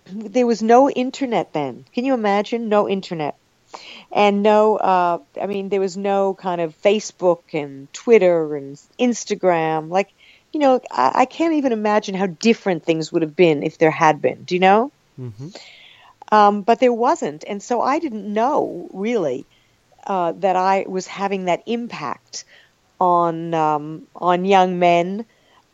there was no internet then. Can you imagine? No internet. And no, uh, I mean, there was no kind of Facebook and Twitter and Instagram. Like, you know, I, I can't even imagine how different things would have been if there had been. Do you know? Mm-hmm. Um, but there wasn't, and so I didn't know really uh, that I was having that impact on um, on young men.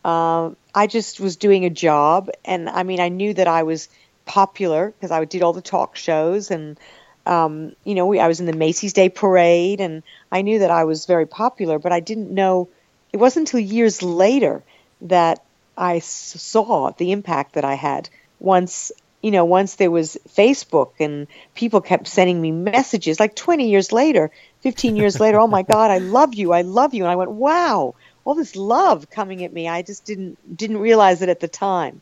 Uh, I just was doing a job, and I mean, I knew that I was popular because I did all the talk shows, and um, you know, we, I was in the Macy's Day Parade, and I knew that I was very popular, but I didn't know. It wasn't until years later that I saw the impact that I had once you know, once there was Facebook and people kept sending me messages, like 20 years later, 15 years later, oh my God, I love you, I love you. And I went, wow, all this love coming at me. I just didn't didn't realize it at the time.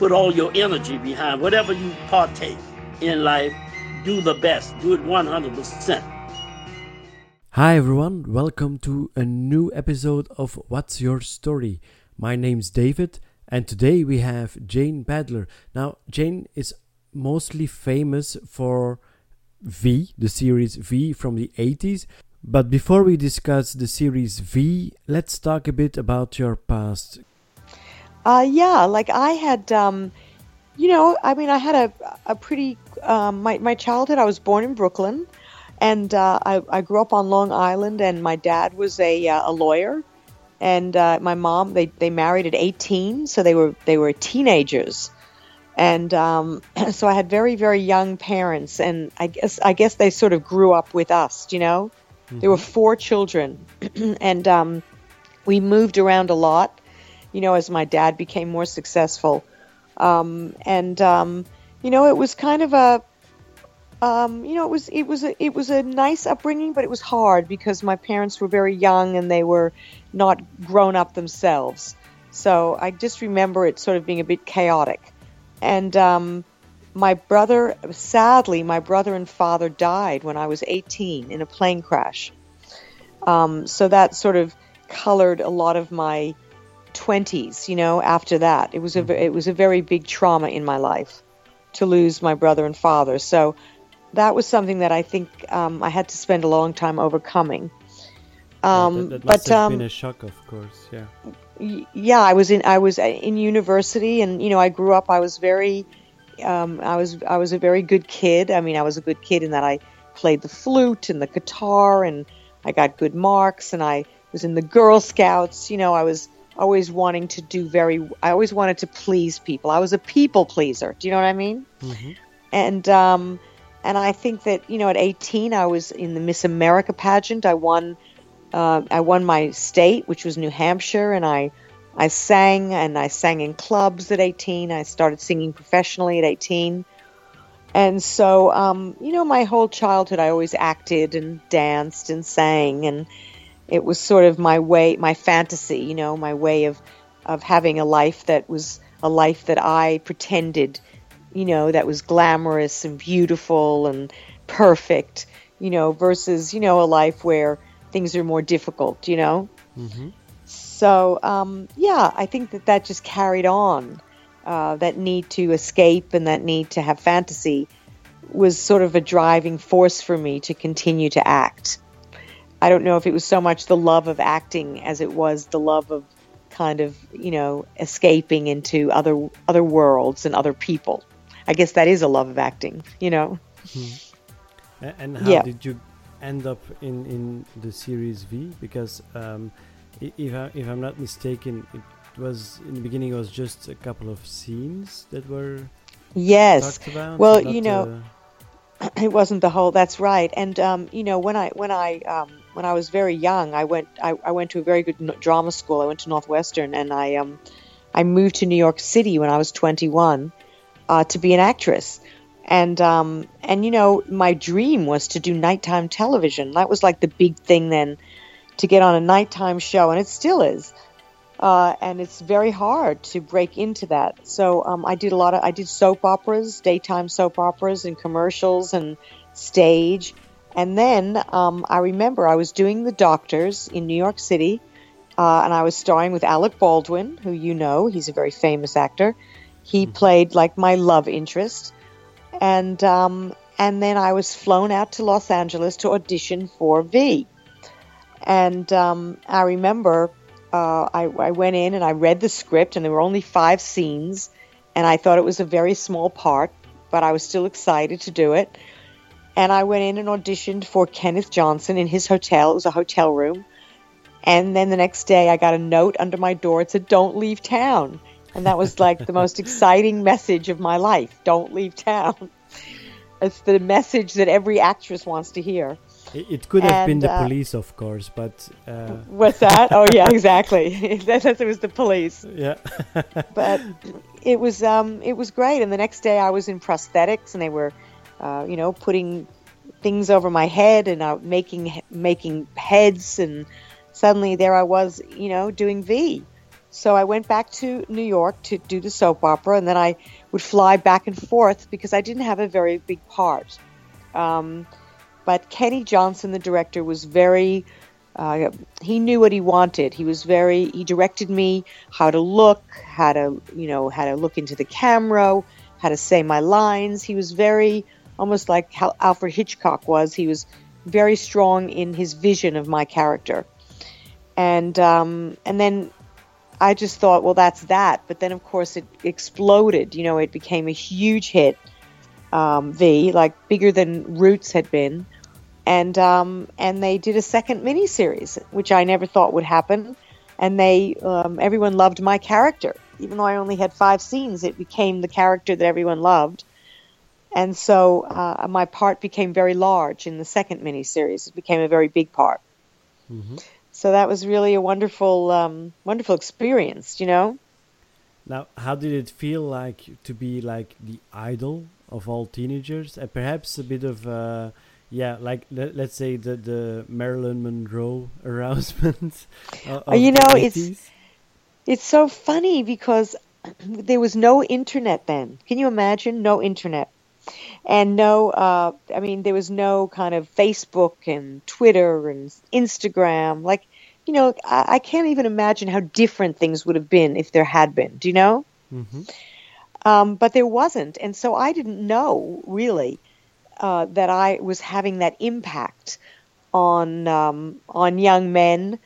put all your energy behind whatever you partake in life, do the best, do it 100%. Hi everyone, welcome to a new episode of What's Your Story. My name's David, and today we have Jane Badler. Now, Jane is mostly famous for V, the series V from the 80s. But before we discuss the series V, let's talk a bit about your past. Uh, yeah, like I had, um, you know, I mean, I had a a pretty um, my my childhood. I was born in Brooklyn, and uh, I I grew up on Long Island, and my dad was a uh, a lawyer, and uh, my mom they they married at 18, so they were they were teenagers, and um, so I had very very young parents, and I guess I guess they sort of grew up with us, you know. There were four children, and um, we moved around a lot, you know, as my dad became more successful. Um, and um, you know, it was kind of a, um, you know, it was it was a, it was a nice upbringing, but it was hard because my parents were very young and they were not grown up themselves. So I just remember it sort of being a bit chaotic. And um, my brother, sadly, my brother and father died when I was 18 in a plane crash. Um, so that sort of colored a lot of my 20s. You know, after that, it was a it was a very big trauma in my life to lose my brother and father. So that was something that I think um, I had to spend a long time overcoming. Um, that, that must but have um, been a shock, of course. Yeah. yeah, I was in I was uh, in university, and you know, I grew up. I was very, um, I was I was a very good kid. I mean, I was a good kid in that I played the flute and the guitar, and I got good marks, and I was in the Girl Scouts. You know, I was always wanting to do very. I always wanted to please people. I was a people pleaser. Do you know what I mean? Mhm. and um, and I think that you know at 18 I was in the Miss America pageant. I won uh, I won my state, which was New Hampshire, and I I sang and I sang in clubs at 18. I started singing professionally at 18, and so um, you know my whole childhood I always acted and danced and sang, and it was sort of my way, my fantasy, you know, my way of of having a life that was a life that I pretended you know, that was glamorous and beautiful and perfect, you know, versus, you know, a life where things are more difficult, you know? Mhm. So, um, yeah, I think that that just carried on. Uh, that need to escape and that need to have fantasy was sort of a driving force for me to continue to act. I don't know if it was so much the love of acting as it was the love of kind of you know escaping into other other worlds and other people. I guess that is a love of acting, you know. A- And how Yeah. did you end up in, in the series V? Because um, if I, if I'm not mistaken, it was in the beginning. It was just a couple of scenes that were Yes. about. Well, you know, it wasn't the whole. That's right. And um, you know, when I when I um, when I was very young, I went I, I went to a very good drama school. I went to Northwestern, and I um, I moved to New York City when I was 21 uh, to be an actress. And um, and you know, my dream was to do nighttime television. That was like the big thing then, to get on a nighttime show, and it still is. Uh, and it's very hard to break into that. So um, I did a lot of I did soap operas, daytime soap operas, and commercials and stage. And then um, I remember I was doing The Doctors in New York City, uh, and I was starring with Alec Baldwin, who you know, he's a very famous actor. He played like my love interest, and um, and then I was flown out to Los Angeles to audition for V. And um, I remember uh, I, I went in and I read the script, and there were only five scenes, and I thought it was a very small part, but I was still excited to do it. And I went in and auditioned for Kenneth Johnson in his hotel. It was a hotel room. And then the next day, I got a note under my door. It said, Don't leave town. And that was like the most exciting message of my life. Don't leave town. It's the message that every actress wants to hear. it, could have been the uh, police, of course, but uh, What's that? Oh, yeah, exactly. It was the police. yeah. but it was um, it was great. And the next day, I was in prosthetics, and they were, uh, you know, putting things over my head and uh, making making heads, and suddenly there I was, you know, doing V. So I went back to New York to do the soap opera, and then I would fly back and forth because I didn't have a very big part. Um, but Kenny Johnson, the director, was very uh, he knew what he wanted. He was very. He directed me how to look, how to you know how to look into the camera, how to say my lines. He was very almost like how Alfred Hitchcock was. He was very strong in his vision of my character, and um, and then I just thought, well, that's that. But then of course it exploded. You know, it became a huge hit. Um, v like bigger than Roots had been and um, and they did a second miniseries, which I never thought would happen. And they um, everyone loved my character, even though I only had five scenes. It became the character that everyone loved, and so uh, my part became very large in the second miniseries. It became a very big part. So that was really a wonderful, um, wonderful experience. You know. Now, how did it feel like to be like the idol of all teenagers, and perhaps a bit of, uh, yeah, like let, let's say the the Marilyn Monroe arousement? Uh, you know, it's- It's so funny because there was no internet then. Can you imagine? No internet. And no, uh, I mean, there was no kind of Facebook and Twitter and Instagram. Like, you know, I, I can't even imagine how different things would have been if there had been. Do you know? Mhm. Um, but there wasn't. And so I didn't know really uh, that I was having that impact on um, on young men.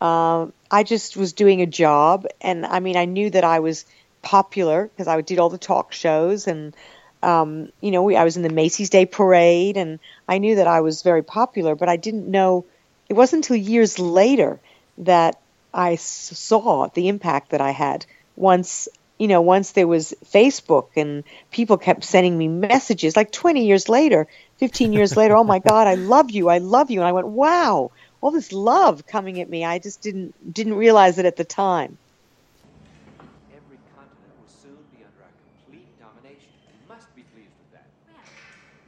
Um, I just was doing a job, and I mean, I knew that I was popular because I did all the talk shows, and um, you know, we, I was in the Macy's Day Parade, and I knew that I was very popular. But I didn't know. It wasn't until years later that I saw the impact that I had. Once you know, once there was Facebook and people kept sending me messages, like 20 years later, 15 years later, oh my God, I love you, I love you, and I went, wow, all this love coming at me. I just didn't didn't realize it at the time. Every continent will soon be under our complete domination. We must be pleased with that. Well,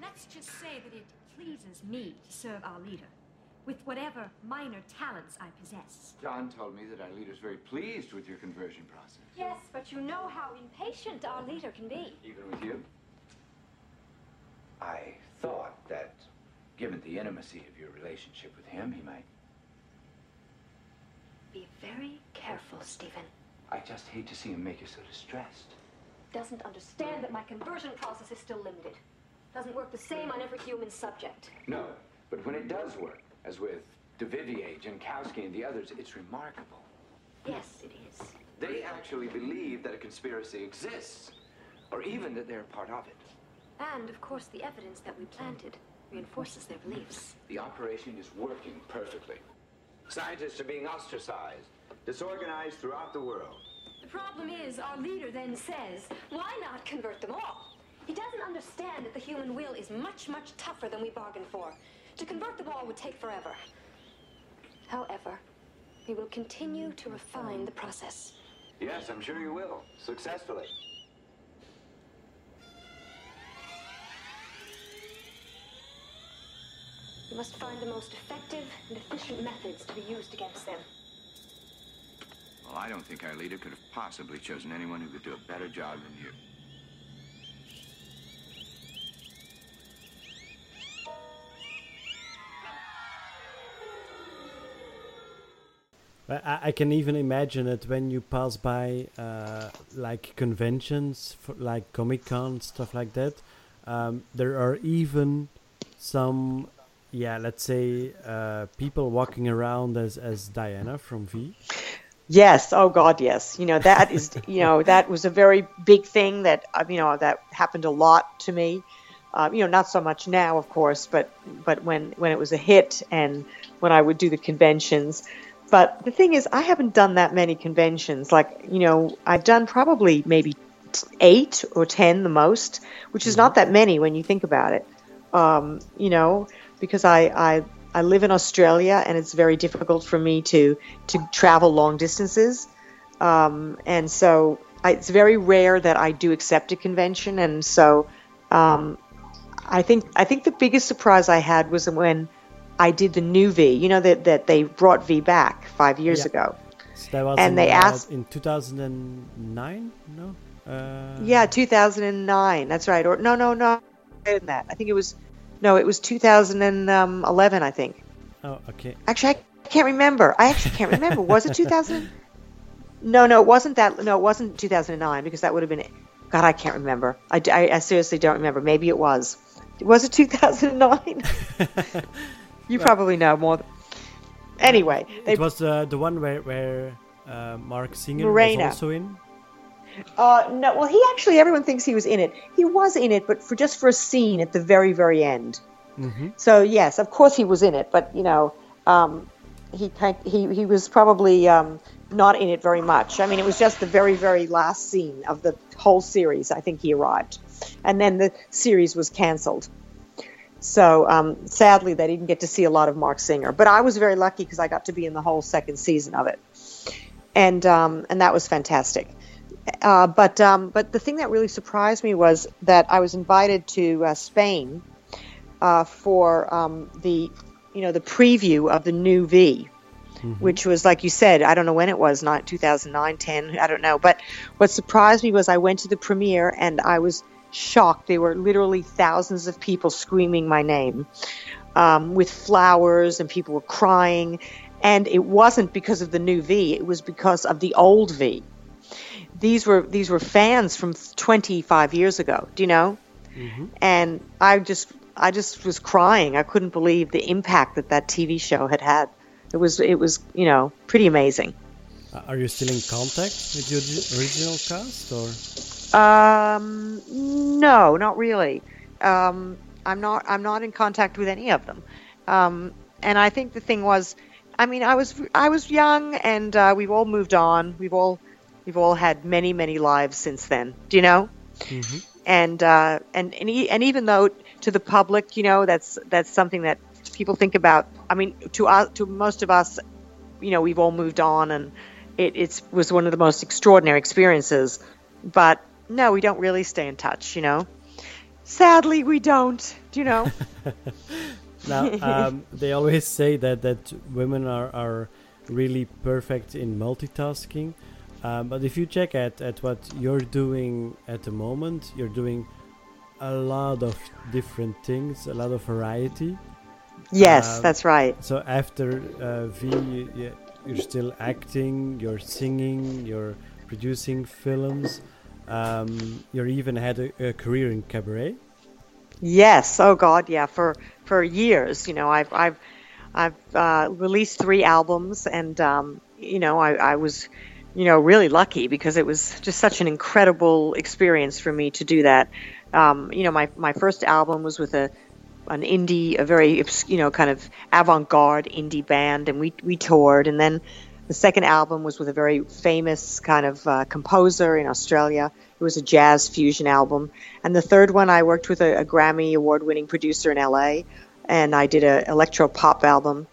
let's just say that it pleases me to serve our leader with whatever minor talents I possess. John told me that our leader's very pleased with your conversion process. Yes, but you know how impatient our leader can be. Even with you? I thought that, given the intimacy of your relationship with him, he might. Be very careful, Stephen. I just hate to see him make you so distressed. Doesn't understand that my conversion process is still limited. Doesn't work the same on every human subject. No, but when it does work, as with DeVivier, Jankowski, and the others, it's remarkable. Yes, it is. They actually believe that a conspiracy exists, or even that they're part of it. And, of course, the evidence that we planted reinforces their beliefs. The operation is working perfectly. Scientists are being ostracized, disorganized throughout the world. The problem is, our leader then says, why not convert them all? He doesn't understand that the human will is much, much tougher than we bargained for. To convert them all would take forever. However, we will continue to refine the process. Yes, I'm sure you will. Successfully. We must find the most effective and efficient methods to be used against them. Well, I don't think our leader could have possibly chosen anyone who could do a better job than you. I, I can even imagine it when you pass by uh, like conventions, for, like Comic Con stuff like that. Um, there are even some, yeah, let's say uh, people walking around as as Diana from V. Yes. Oh God, yes. You know that is, you know, that was a very big thing that uh, you know that happened a lot to me. Uh, you know, not so much now, of course, but but when when it was a hit and when I would do the conventions. But the thing is, I haven't done that many conventions. Like, you know, I've done probably maybe eight or ten the most, which is not that many when you think about it. Um, you know, because I, I I live in Australia and it's very difficult for me to to travel long distances, um, and so I, it's very rare that I do accept a convention. And so um, I think I think the biggest surprise I had was when I did the new V. You know that that they brought V back five years Yeah. ago, So that was and in, they uh, asked. in 2009. No. Uh, Yeah, 2009. That's right. Or no, no, no. Later than that. I think it was. No, it was 2011. I think. Oh, okay. Actually, I can't remember. I actually can't remember. Was it 2000? No, no, it wasn't that. No, it wasn't 2009 because that would have been. God, I can't remember. I, I, I seriously don't remember. Maybe it was. Was it 2009? you probably know more. Than... Anyway, they It was uh, the one where where uh, Marc Singer Morena. was also in. Uh, no, well, he actually, everyone thinks he was in it. He was in it, but for just for a scene at the very, very end. Mm-hmm. So yes, of course he was in it, but you know, um, he he he was probably um, not in it very much. I mean, it was just the very, very last scene of the whole series. I think he arrived, and then the series was canceled. So um, sadly, they didn't get to see a lot of Marc Singer. But I was very lucky because I got to be in the whole second season of it, and um, and that was fantastic. Uh, but um, but the thing that really surprised me was that I was invited to uh, Spain uh, for um, the you know the preview of the new V, which was like you said, I don't know when it was, not 2009, 10, I don't know. But what surprised me was I went to the premiere and I was shocked. There were literally thousands of people screaming my name um, with flowers, and people were crying. And it wasn't because of the new V; it was because of the old V. These were these were fans from 25 years ago. Do you know? and I just I just was crying. I couldn't believe the impact that that TV show had had. It was it was you know pretty amazing. Uh, are you still in contact with your original cast, or? Um, no, not really. Um, I'm not I'm not in contact with any of them. Um, and I think the thing was, I mean, I was I was young, and uh, we've all moved on. We've all we've all had many many lives since then. Do you know? and uh, and and, e- and even though to the public, you know, that's that's something that people think about. I mean, to us, to most of us, you know, we've all moved on, and it it's, was one of the most extraordinary experiences. But no, we don't really stay in touch, you know. Sadly, we don't. Do you know? Now, um, they always say that that women are are really perfect in multitasking. Um, but if you check at, at what you're doing at the moment, you're doing a lot of different things, a lot of variety. Yes, Um, that's right. So after uh, V, you, you're still acting, you're singing, you're producing films. Um, you even had a, a career in cabaret. Yes. Oh God, yeah. For for years, you know, I've I've I've uh, released three albums, and um, you know, I, I was, you know, really lucky because it was just such an incredible experience for me to do that. Um, you know, my, my first album was with a an indie, a very you know kind of avant-garde indie band, and we we toured. And then the second album was with a very famous kind of uh, composer in Australia. It was a jazz fusion album. And the third one, I worked with a, a Grammy award-winning producer in LA, and I did an electro pop album.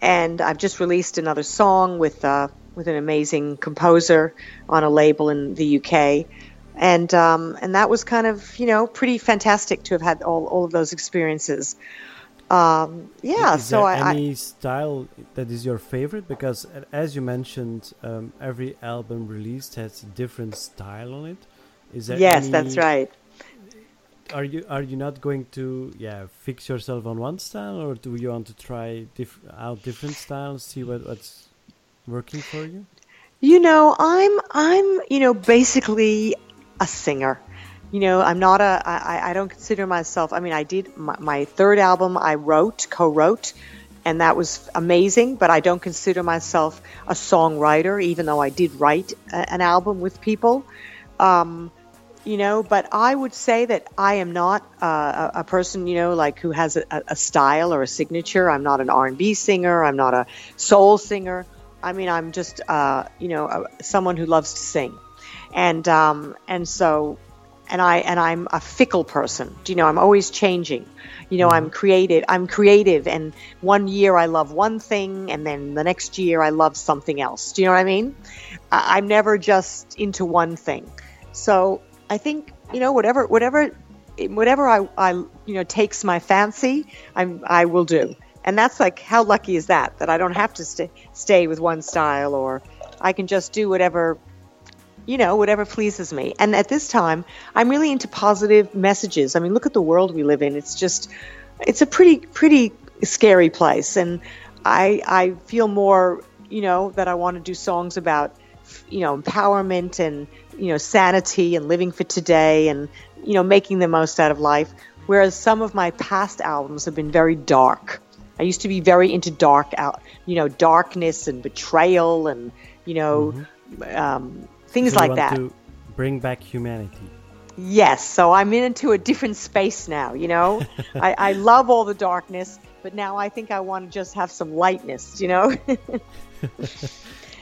And I've just released another song with uh, with an amazing composer on a label in the UK and um, and that was kind of you know pretty fantastic to have had all, all of those experiences. Um, yeah, is so I, any I style that is your favorite? Because as you mentioned, um, every album released has a different style on it. Is there yes, any- that's right. Are you are you not going to yeah fix yourself on one style, or do you want to try diff- out different styles, see what, what's working for you? You know, I'm I'm you know basically a singer. You know, I'm not a I, I don't consider myself. I mean, I did my, my third album. I wrote, co-wrote, and that was amazing. But I don't consider myself a songwriter, even though I did write a, an album with people. Um, you know, but I would say that I am not uh, a, a person, you know, like who has a, a style or a signature. I'm not an R&B singer. I'm not a soul singer. I mean, I'm just, uh, you know, a, someone who loves to sing, and um, and so, and I and I'm a fickle person. Do you know? I'm always changing. You know, mm-hmm. I'm creative. I'm creative, and one year I love one thing, and then the next year I love something else. Do you know what I mean? I, I'm never just into one thing. So I think you know, whatever, whatever, whatever I, I you know takes my fancy, I'm I will do. And that's like how lucky is that that I don't have to stay stay with one style or I can just do whatever you know whatever pleases me. And at this time, I'm really into positive messages. I mean, look at the world we live in. It's just it's a pretty pretty scary place and I I feel more, you know, that I want to do songs about you know empowerment and you know sanity and living for today and you know making the most out of life whereas some of my past albums have been very dark i used to be very into dark out you know darkness and betrayal and you know um, things So like want that To bring back humanity. yes so i'm into a different space now you know I, I love all the darkness but now i think i want to just have some lightness you know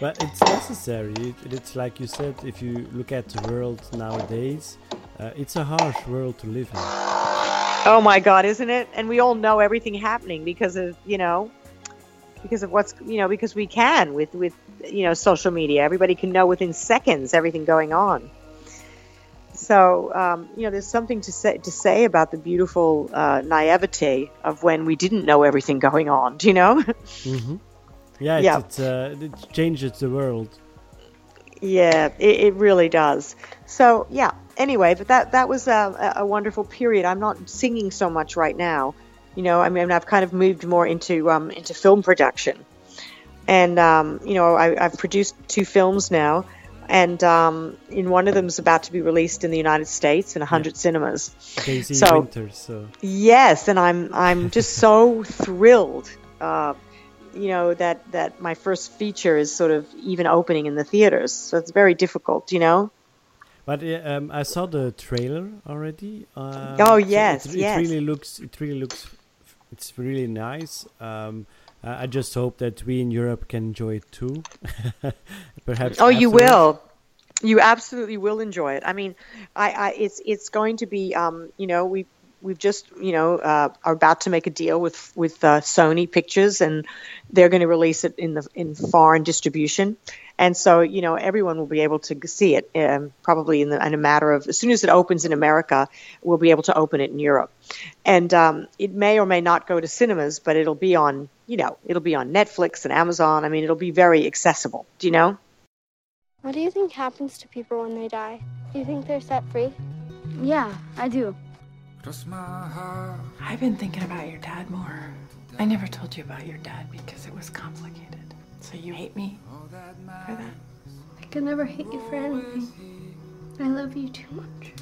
But it's necessary. It, it's like you said. If you look at the world nowadays, uh, it's a harsh world to live in. Oh my God, isn't it? And we all know everything happening because of you know, because of what's you know because we can with with you know social media. Everybody can know within seconds everything going on. So um, you know, there's something to say to say about the beautiful uh, naivete of when we didn't know everything going on. Do you know? Mm-hmm. Yeah, it's, Yeah. It's, uh, it changes the world. Yeah, it, it really does. So yeah. Anyway, but that that was a, a wonderful period. I'm not singing so much right now. You know, I mean, I've kind of moved more into um, into film production, and um, you know, I, I've produced two films now, and um, in one of them is about to be released in the United States in 100 cinemas. Daisy So- Winters. So Yes, and I'm I'm just so thrilled. Uh, you know that that my first feature is sort of even opening in the theaters, so it's very difficult. You know. But um, I saw the trailer already. Um, Oh, so yes, it, yes. It really looks. It really looks. It's really nice. Um, I I just hope that we in Europe can enjoy it too. Perhaps. Oh, you will. You absolutely will enjoy it. I mean, I, I it's it's going to be. Um, you know, we we've just you know uh, are about to make a deal with with uh, Sony Pictures, and they're going to release it in the in foreign distribution. And so, you know, everyone will be able to see it um, probably in, the, in a matter of as soon as it opens in America, we'll be able to open it in Europe. And um, it may or may not go to cinemas, but it'll be on, you know, it'll be on Netflix and Amazon. I mean, it'll be very accessible. Do you know? What do you think happens to people when they die? Do you think they're set free? Yeah, I do. I've been thinking about your dad more. I never told you about your dad because it was complicated. So you hate me for that? I could never hate you for anything. I love you too much.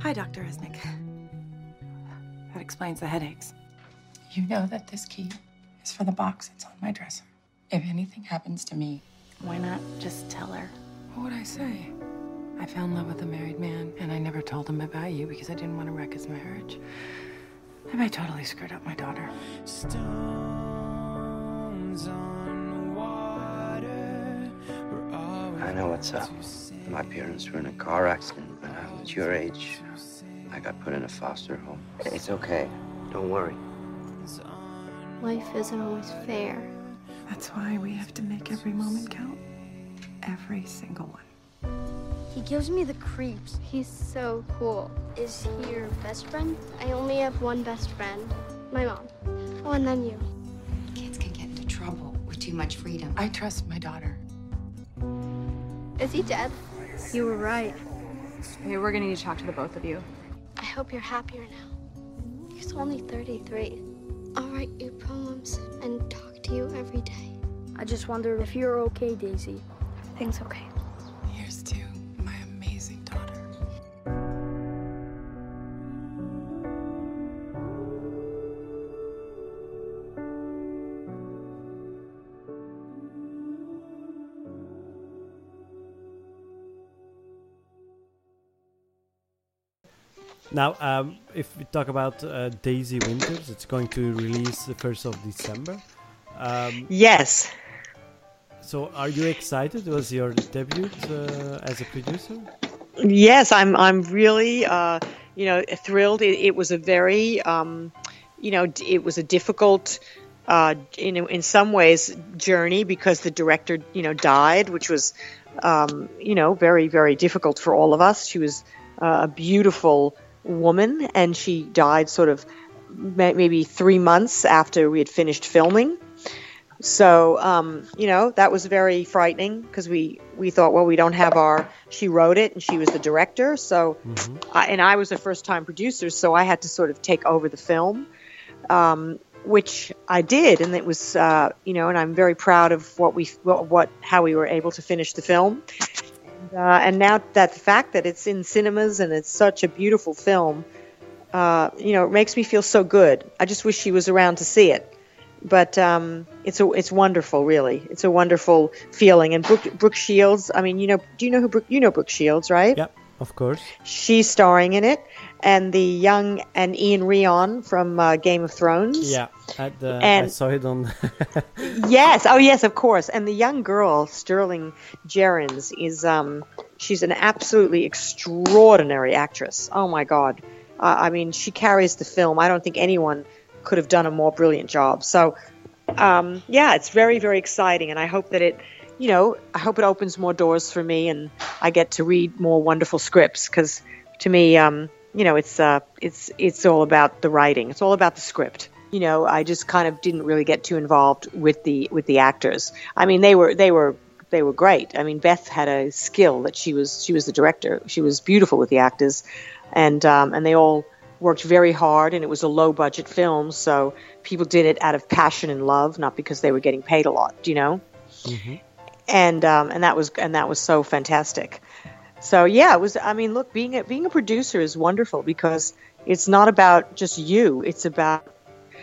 Hi, Dr. Resnick. That explains the headaches. You know that this key is for the box. that's on my dresser. If anything happens to me, why not just tell her? What would I say? I fell in love with a married man, and I never told him about you because I didn't want to wreck his marriage. And I totally screwed up my daughter. I know what's up. My parents were in a car accident when I was your age. I got put in a foster home. It's okay. Don't worry. Life isn't always fair. That's why we have to make every moment count. Every single one. He gives me the creeps. He's so cool. Is he your best friend? I only have one best friend. My mom. Oh, and then you. Kids can get into trouble with too much freedom. I trust my daughter. Is he dead? You were right. Hey, we're gonna need to talk to the both of you. I hope you're happier now. He's only 33. I'll write you poems and talk to you every day. I just wondered if you're okay, Daisy. Everything's okay. Now, um, if we talk about uh, Daisy Winters, it's going to release the first of December. Um, Yes. So, are you excited? It was your debut uh, as a producer? Yes, I'm. I'm really, uh, you know, thrilled. It, it was a very, um, you know, it was a difficult, uh, in in some ways, journey because the director, you know, died, which was, um, you know, very very difficult for all of us. She was uh, a beautiful woman, and she died sort of maybe three months after we had finished filming. So, um, you know, that was very frightening because we, we thought, well, we don't have our, she wrote it and she was the director. So, I, and I was a first time producer, so I had to sort of take over the film, um, which I did. And it was, uh, you know, and I'm very proud of what we, what, what how we were able to finish the film. And, uh, and now that the fact that it's in cinemas and it's such a beautiful film, uh, you know, it makes me feel so good. I just wish she was around to see it but um, it's a it's wonderful, really. It's a wonderful feeling. And Brooke, Brooke Shields, I mean, you know, do you know who Brooke? You know Brooke Shields, right? Yep, of course. She's starring in it, and the young and Iwan Rheon from uh, Game of Thrones. Yeah, at the, I saw it on. yes, oh yes, of course. And the young girl, Sterling Jerins, is um, she's an absolutely extraordinary actress. Oh my God, uh, I mean, she carries the film. I don't think anyone could have done a more brilliant job. So, um, yeah, it's very, very exciting, and I hope that it, you know, I hope it opens more doors for me, and I get to read more wonderful scripts because, to me, um, you know, it's uh, it's it's all about the writing. It's all about the script. You know, I just kind of didn't really get too involved with the with the actors. I mean, they were they were they were great. I mean, Beth had a skill that she was she was the director. She was beautiful with the actors, and um, and they all worked very hard. And it was a low budget film, so people did it out of passion and love, not because they were getting paid a lot. You know, and um, and that was and that was so fantastic. So yeah, it was. I mean, look, being a, being a producer is wonderful because it's not about just you. It's about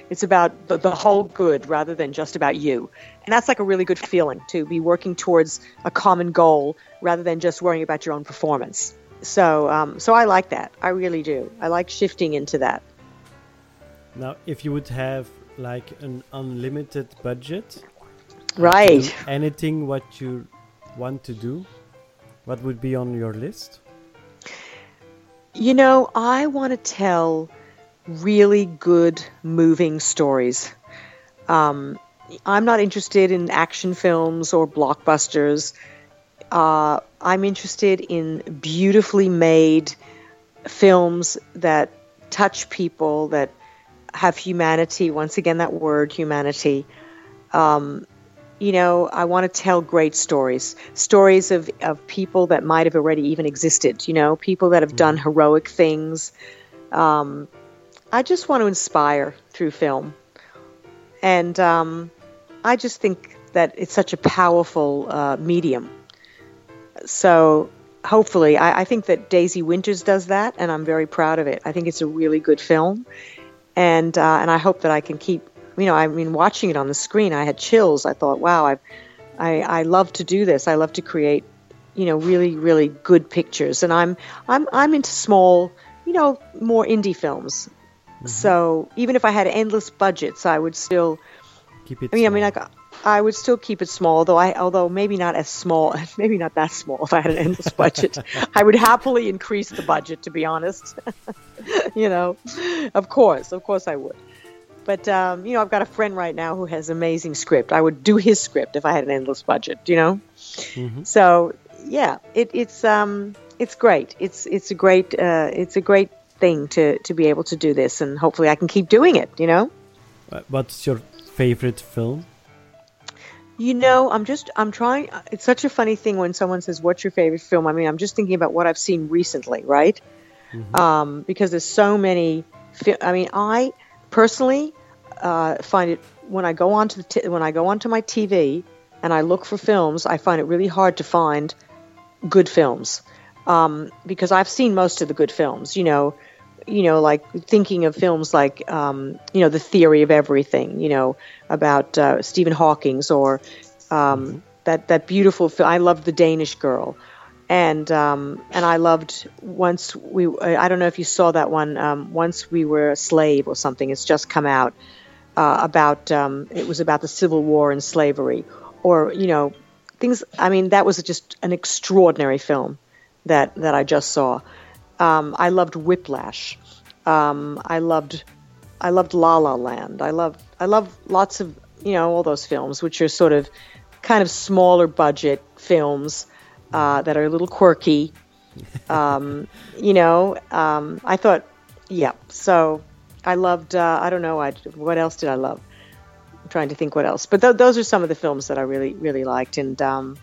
it's about the, the whole good rather than just about you, and that's like a really good feeling to be working towards a common goal rather than just worrying about your own performance. So um, so I like that. I really do. I like shifting into that. now, if you would have like an unlimited budget, Right. anything what you want to do, what would be on your list? You know, I want to tell really good, moving stories. Um, I'm not interested in action films or blockbusters. Uh, I'm interested in beautifully made films that touch people, that have humanity. Once again, that word, humanity. Um, you know, I want to tell great stories, stories of, of people that might have already even existed, you know, people that have done heroic things. Um, I just want to inspire through film. And um, I just think that it's such a powerful uh, medium. So hopefully, I, I think that Daisy Winters does that, and I'm very proud of it. I think it's a really good film. And, uh, and I hope that I can keep you know, I mean, watching it on the screen, I had chills. I thought, wow, I, I, I love to do this. I love to create, you know, really, really good pictures. And I'm, I'm, I'm into small, you know, more indie films. Mm-hmm. So even if I had endless budgets, I would still keep it. I mean, I mean, like I would still keep it small, though I, although maybe not as small, maybe not that small. If I had an endless budget, I would happily increase the budget. To be honest, you know, of course, of course, I would. But um, you know, I've got a friend right now who has amazing script. I would do his script if I had an endless budget. You know, Mhm. so yeah, it, it's um, it's great. It's it's a great uh, it's a great thing to to be able to do this, and hopefully, I can keep doing it. You know. What's your favorite film? You know, I'm just I'm trying. It's such a funny thing when someone says, "What's your favorite film?" I mean, I'm just thinking about what I've seen recently, right? Um, because there's so many. I mean, I personally uh, find it when I go onto the t- when I go onto my TV and I look for films, I find it really hard to find good films um, because I've seen most of the good films. You know, you know, like thinking of films like, um, you know, The Theory of Everything, you know, about uh, Stephen Hawking's or um, that that beautiful film. I loved The Danish Girl, and um, and I loved once we. I don't know if you saw that one. Um, once we were a slave or something. It's just come out uh, about. Um, it was about the Civil War and slavery, or you know, things. I mean, that was just an extraordinary film that that I just saw. Um, I loved Whiplash. Um, I loved I loved La La Land. I love I love lots of you know all those films which are sort of kind of smaller budget films uh, that are a little quirky. Um, you know, um, I thought, yeah. So I loved. Uh, I don't know. I, what else did I love? I'm trying to think what else. But th- those are some of the films that I really really liked. And um,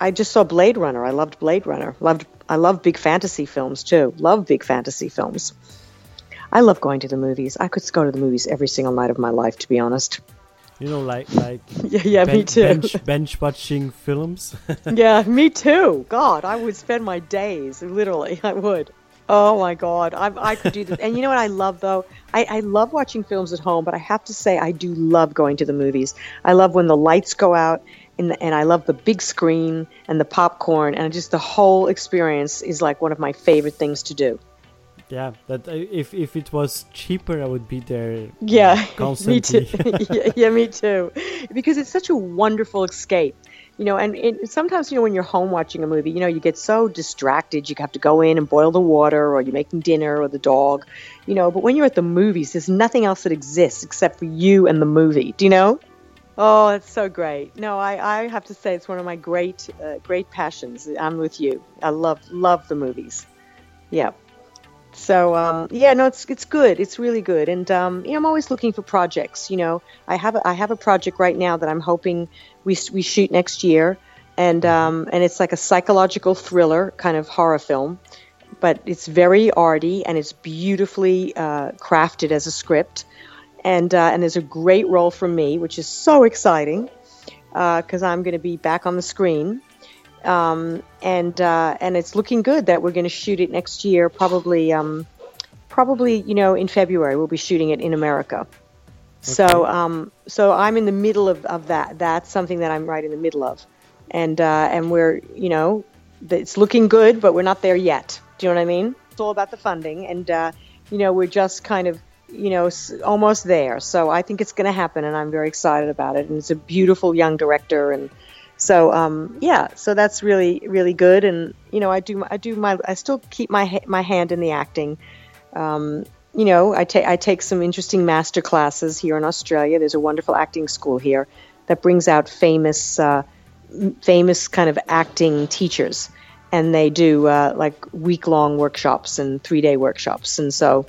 I just saw Blade Runner. I loved Blade Runner. Loved. I love big fantasy films too. Love big fantasy films. I love going to the movies. I could go to the movies every single night of my life, to be honest. You know, like like Yeah, yeah, me too. Bench, bench watching films. yeah, me too. God, I would spend my days, literally, I would. Oh my God, I, I could do this. And you know what I love though? I, I love watching films at home, but I have to say I do love going to the movies. I love when the lights go out, and, and I love the big screen and the popcorn, and just the whole experience is like one of my favorite things to do. yeah, that uh, if if it was cheaper, I would be there. Yeah, uh, me too. yeah, yeah, me too. Because it's such a wonderful escape. You know, and it, sometimes you know when you're home watching a movie, you know, you get so distracted. You have to go in and boil the water, or you're making dinner, or the dog. You know, but when you're at the movies, there's nothing else that exists except for you and the movie. Do you know? Oh, it's so great. No, I, I have to say it's one of my great uh, great passions. I'm with you. I love love the movies. Yeah. So um, yeah, no, it's it's good. It's really good, and um, you know, I'm always looking for projects. You know, I have a, I have a project right now that I'm hoping we we shoot next year, and um, and it's like a psychological thriller kind of horror film, but it's very arty and it's beautifully uh, crafted as a script, and uh, and there's a great role for me, which is so exciting because I'm going to be back on the screen um, and uh, and it's looking good that we're going to shoot it next year. Probably, um, probably you know in February we'll be shooting it in America. So um, so I'm in the middle of, of that. That's something that I'm right in the middle of, and uh, and we're you know it's looking good, but we're not there yet. Do you know what I mean? It's all about the funding, and uh, you know we're just kind of you know s- almost there. So I think it's going to happen, and I'm very excited about it. And it's a beautiful young director and. So um, yeah, so that's really really good, and you know I do I do my I still keep my my hand in the acting. Um, you know I take I take some interesting master classes here in Australia. There's a wonderful acting school here that brings out famous uh, famous kind of acting teachers, and they do uh, like week long workshops and three day workshops, and so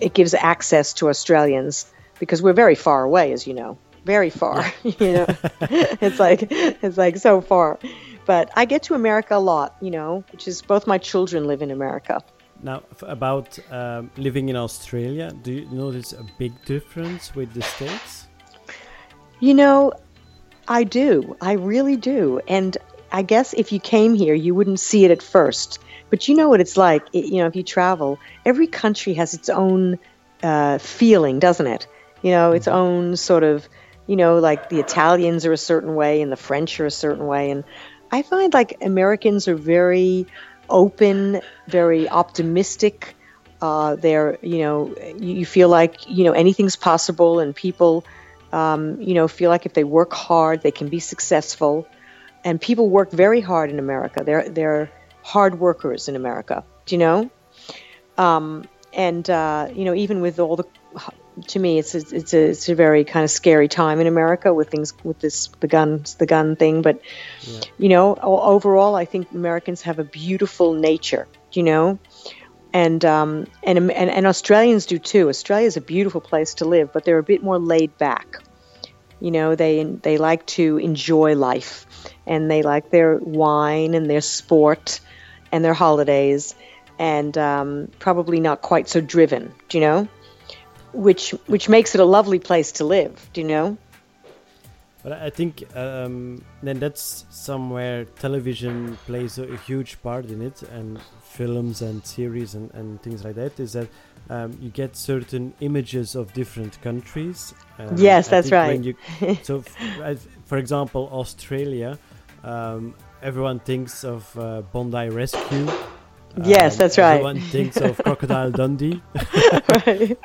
it gives access to Australians because we're very far away, as you know, very far. you know, it's like it's like so far. But I get to America a lot, you know, which is both my children live in America. Now, f- about um, living in Australia, do you notice a big difference with the states? You know, I do. I really do. And I guess if you came here, you wouldn't see it at first. But you know what it's like. It, you know, if you travel, every country has its own uh, feeling, doesn't it? you know, its own sort of, you know, like the Italians are a certain way and the French are a certain way. And I find like Americans are very open, very optimistic. Uh, they're, you know, you, feel like, you know, anything's possible and people, um, you know, feel like if they work hard, they can be successful. And people work very hard in America. They're, they're hard workers in America, do you know? Um, and, uh, you know, even with all the to me, it's a, it's a it's a very kind of scary time in America with things with this the guns the gun thing. But Yeah. you know, overall, I think Americans have a beautiful nature. You know, and um, and and and Australians do too. Australia is a beautiful place to live, but they're a bit more laid back. You know, they they like to enjoy life, and they like their wine and their sport, and their holidays, and um, probably not quite so driven. Do you know? Which which makes it a lovely place to live. Do you know? But I think um, then that's somewhere television plays a, huge part in it, and films and series and, and things like that. Is that um, you get certain images of different countries. Um, Yes, that's right. you- so, for example, Australia, um, everyone thinks of uh, Bondi Rescue. Yes, Um, that's right. Everyone thinks of Crocodile Dundee. right.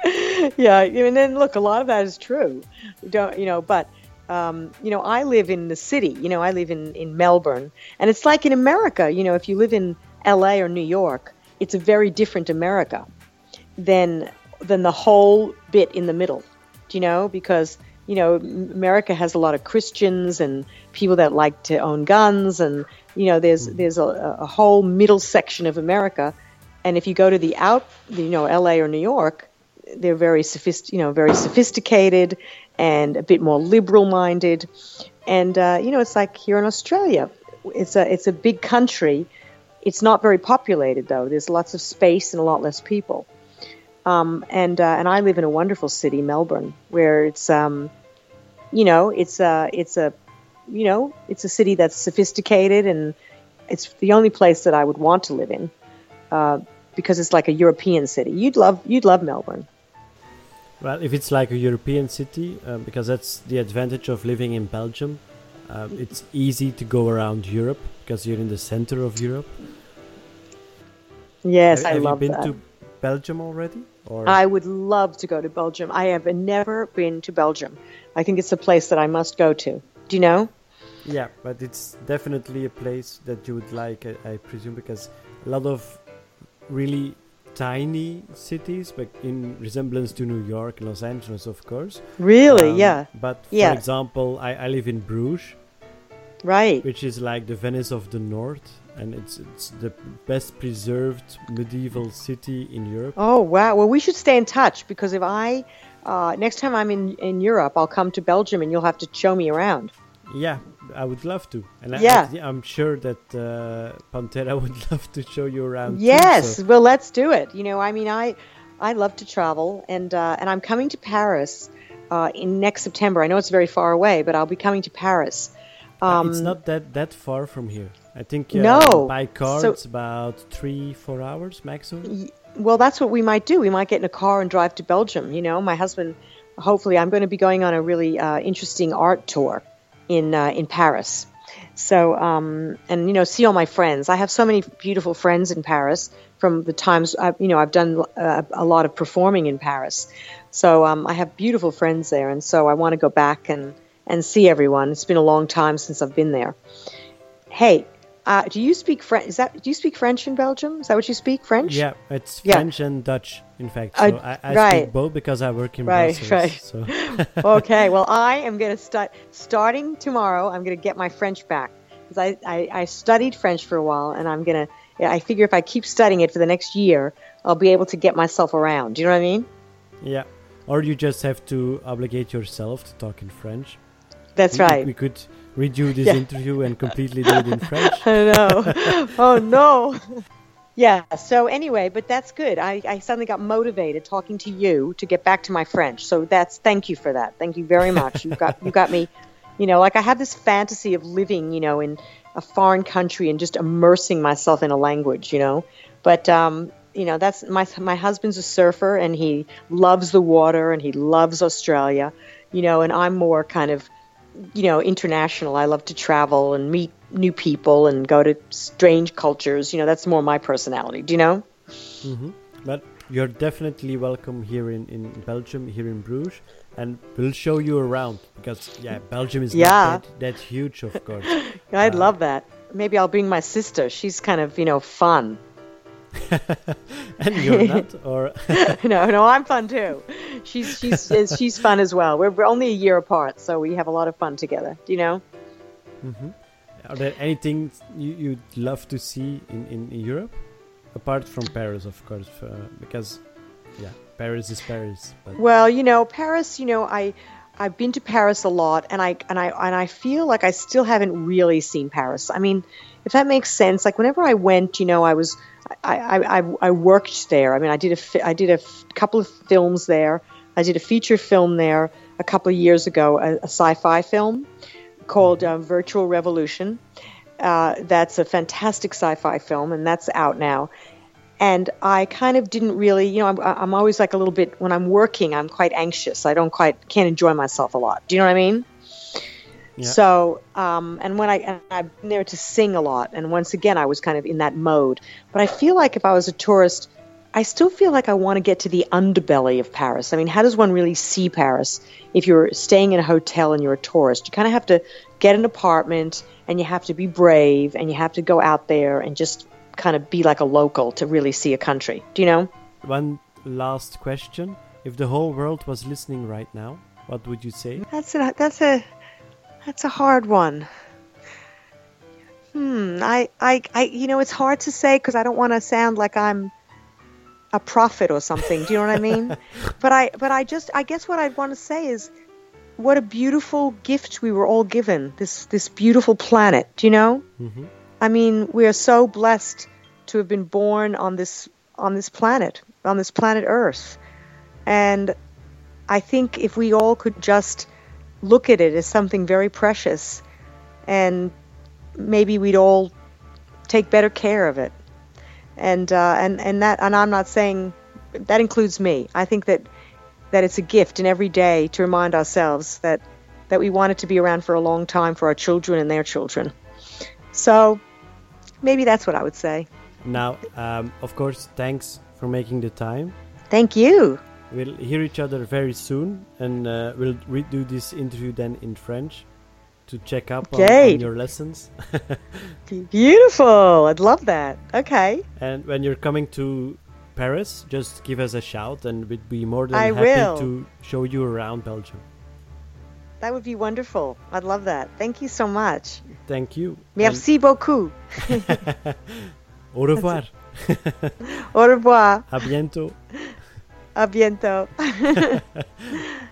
Yeah, and then look, a lot of that is true. You don't you know? But um, you know, I live in the city. You know, I live in in Melbourne, and it's like in America. You know, if you live in L.A. or New York, it's a very different America than than the whole bit in the middle. Do you know? Because you know, America has a lot of Christians and people that like to own guns, and you know, there's there's a, a whole middle section of America. And if you go to the out, you know, L.A. or New York, they're very sophist, you know, very sophisticated and a bit more liberal-minded. And uh, you know, it's like here in Australia, it's a it's a big country. It's not very populated though. There's lots of space and a lot less people. Um, and uh, and I live in a wonderful city, Melbourne, where it's um, you know, it's a it's a you know, it's a city that's sophisticated and it's the only place that I would want to live in uh, because it's like a European city. You'd love you'd love Melbourne. Well, if it's like a European city, um, because that's the advantage of living in Belgium, um, it's easy to go around Europe because you're in the center of Europe. Yes, have, I have love you been that. to Belgium already? Or I would love to go to Belgium. I have never been to Belgium. I think it's a place that I must go to. Do you know? yeah, but it's definitely a place that you would like, I, I presume, because a lot of really tiny cities, but in resemblance to New York Los Angeles, of course. Really? Um, yeah. But for Yeah. example, I, I live in Bruges. Right. Which is like the Venice of the North, and it's it's the best preserved medieval city in Europe. Oh wow! Well, we should stay in touch because if I uh, next time I'm in in Europe, I'll come to Belgium and you'll have to show me around. Yeah, I would love to, and Yeah. I, am sure that uh, Pantera would love to show you around. too, Yes, so- well, let's do it. You know, I mean, I I love to travel, and uh, and I'm coming to Paris uh, in next September. I know it's very far away, but I'll be coming to Paris. Um, it's not that that far from here. I think uh, No, by car so- it's about three four hours maximum. Well, that's what we might do. We might get in a car and drive to Belgium. You know, my husband. Hopefully, I'm going to be going on a really uh, interesting art tour in uh, in Paris. So, um, and you know, see all my friends. I have so many beautiful friends in Paris from the times I, you know I've done uh, a lot of performing in Paris. So um, I have beautiful friends there, and so I want to go back and and see everyone. It's been a long time since I've been there. Hey, uh, do you speak French? Is that do you speak French in Belgium? Is that what you speak? French? Yeah, it's Yeah. French and Dutch, in fact. So Uh, I, I right. speak both because I work in Right, Brussels. right. So okay, well, I am going to start starting tomorrow. I'm going to get my French back because I, I, I studied French for a while, and I'm going to. I figure if I keep studying it for the next year, I'll be able to get myself around. Do you know what I mean? yeah, or you just have to obligate yourself to talk in French. That's we- right. We could redo this Yeah. interview and completely do it in French. I know. oh no. Yeah. So anyway, but that's good. I, I suddenly got motivated talking to you to get back to my French. So that's thank you for that. Thank you very much. You got you got me. You know, like I have this fantasy of living, you know, in a foreign country and just immersing myself in a language. You know, but um, you know, that's my my husband's a surfer and he loves the water and he loves Australia, you know, and I'm more kind of, you know, international. I love to travel and meet new people and go to strange cultures. You know, that's more my personality. Do you know? hmm But you're definitely welcome here in, in Belgium, here in Bruges, and we'll show you around because yeah, Belgium is Yeah. that, that huge, of course. I'd Uh, love that. Maybe I'll bring my sister. She's kind of, you know, fun. and you're not, or no, no, I'm fun too. She's she's she's fun as well. We're, we're only a year apart, so we have a lot of fun together. Do you know? hmm Are there anything you, you'd love to see in, in Europe, apart from Paris, of course, uh, because yeah, Paris is Paris. But Well, you know, Paris. You know, I I've been to Paris a lot, and I and I and I feel like I still haven't really seen Paris. I mean, if that makes sense. Like whenever I went, you know, I was I I, I, worked there. I mean, I did a did a f- couple of films there. I did a feature film there a couple of years ago, a, a sci-fi film called uh, Virtual Revolution. Uh, that's a fantastic sci-fi film, and that's out now and I kind of didn't really, you know, I'm, I'm always like a little bit when I'm working, I'm quite anxious. I don't quite can't enjoy myself a lot. Do you know what I mean? Yeah. So, um, and when I and I've been there to sing a lot, and once again, I was kind of in that mode. But I feel like if I was a tourist, I still feel like I want to get to the underbelly of Paris. I mean, how does one really see Paris if you're staying in a hotel and you're a tourist? You kind of have to get an apartment, and you have to be brave, and you have to go out there and just kind of be like a local to really see a country. Do you know? one last question: If the whole world was listening right now, what would you say? That's a that's a that's a hard one. Hmm. I I, I you know it's hard to say because I don't want to sound like I'm a prophet or something. Do you know what I mean? but I but I just I guess what I'd want to say is what a beautiful gift we were all given. This this beautiful planet. Do you know? Mm-hmm. I mean, we are so blessed to have been born on this on this planet, on this planet Earth. And I think if we all could just look at it as something very precious and maybe we'd all take better care of it. And uh, and and that and I'm not saying that includes me. I think that that it's a gift in every day to remind ourselves that that we want it to be around for a long time for our children and their children. So maybe that's what I would say. Now, um, of course, thanks for making the time. Thank you. We'll hear each other very soon, and uh, we'll redo this interview then in French to check up on, on your lessons. Beautiful. I'd love that. Okay. and when you're coming to Paris, just give us a shout, and we'd be more than I happy will. to show you around Belgium. That would be wonderful. I'd love that. Thank you so much. Thank you. Merci beaucoup. Au revoir. Au revoir. à bientôt. À bientôt.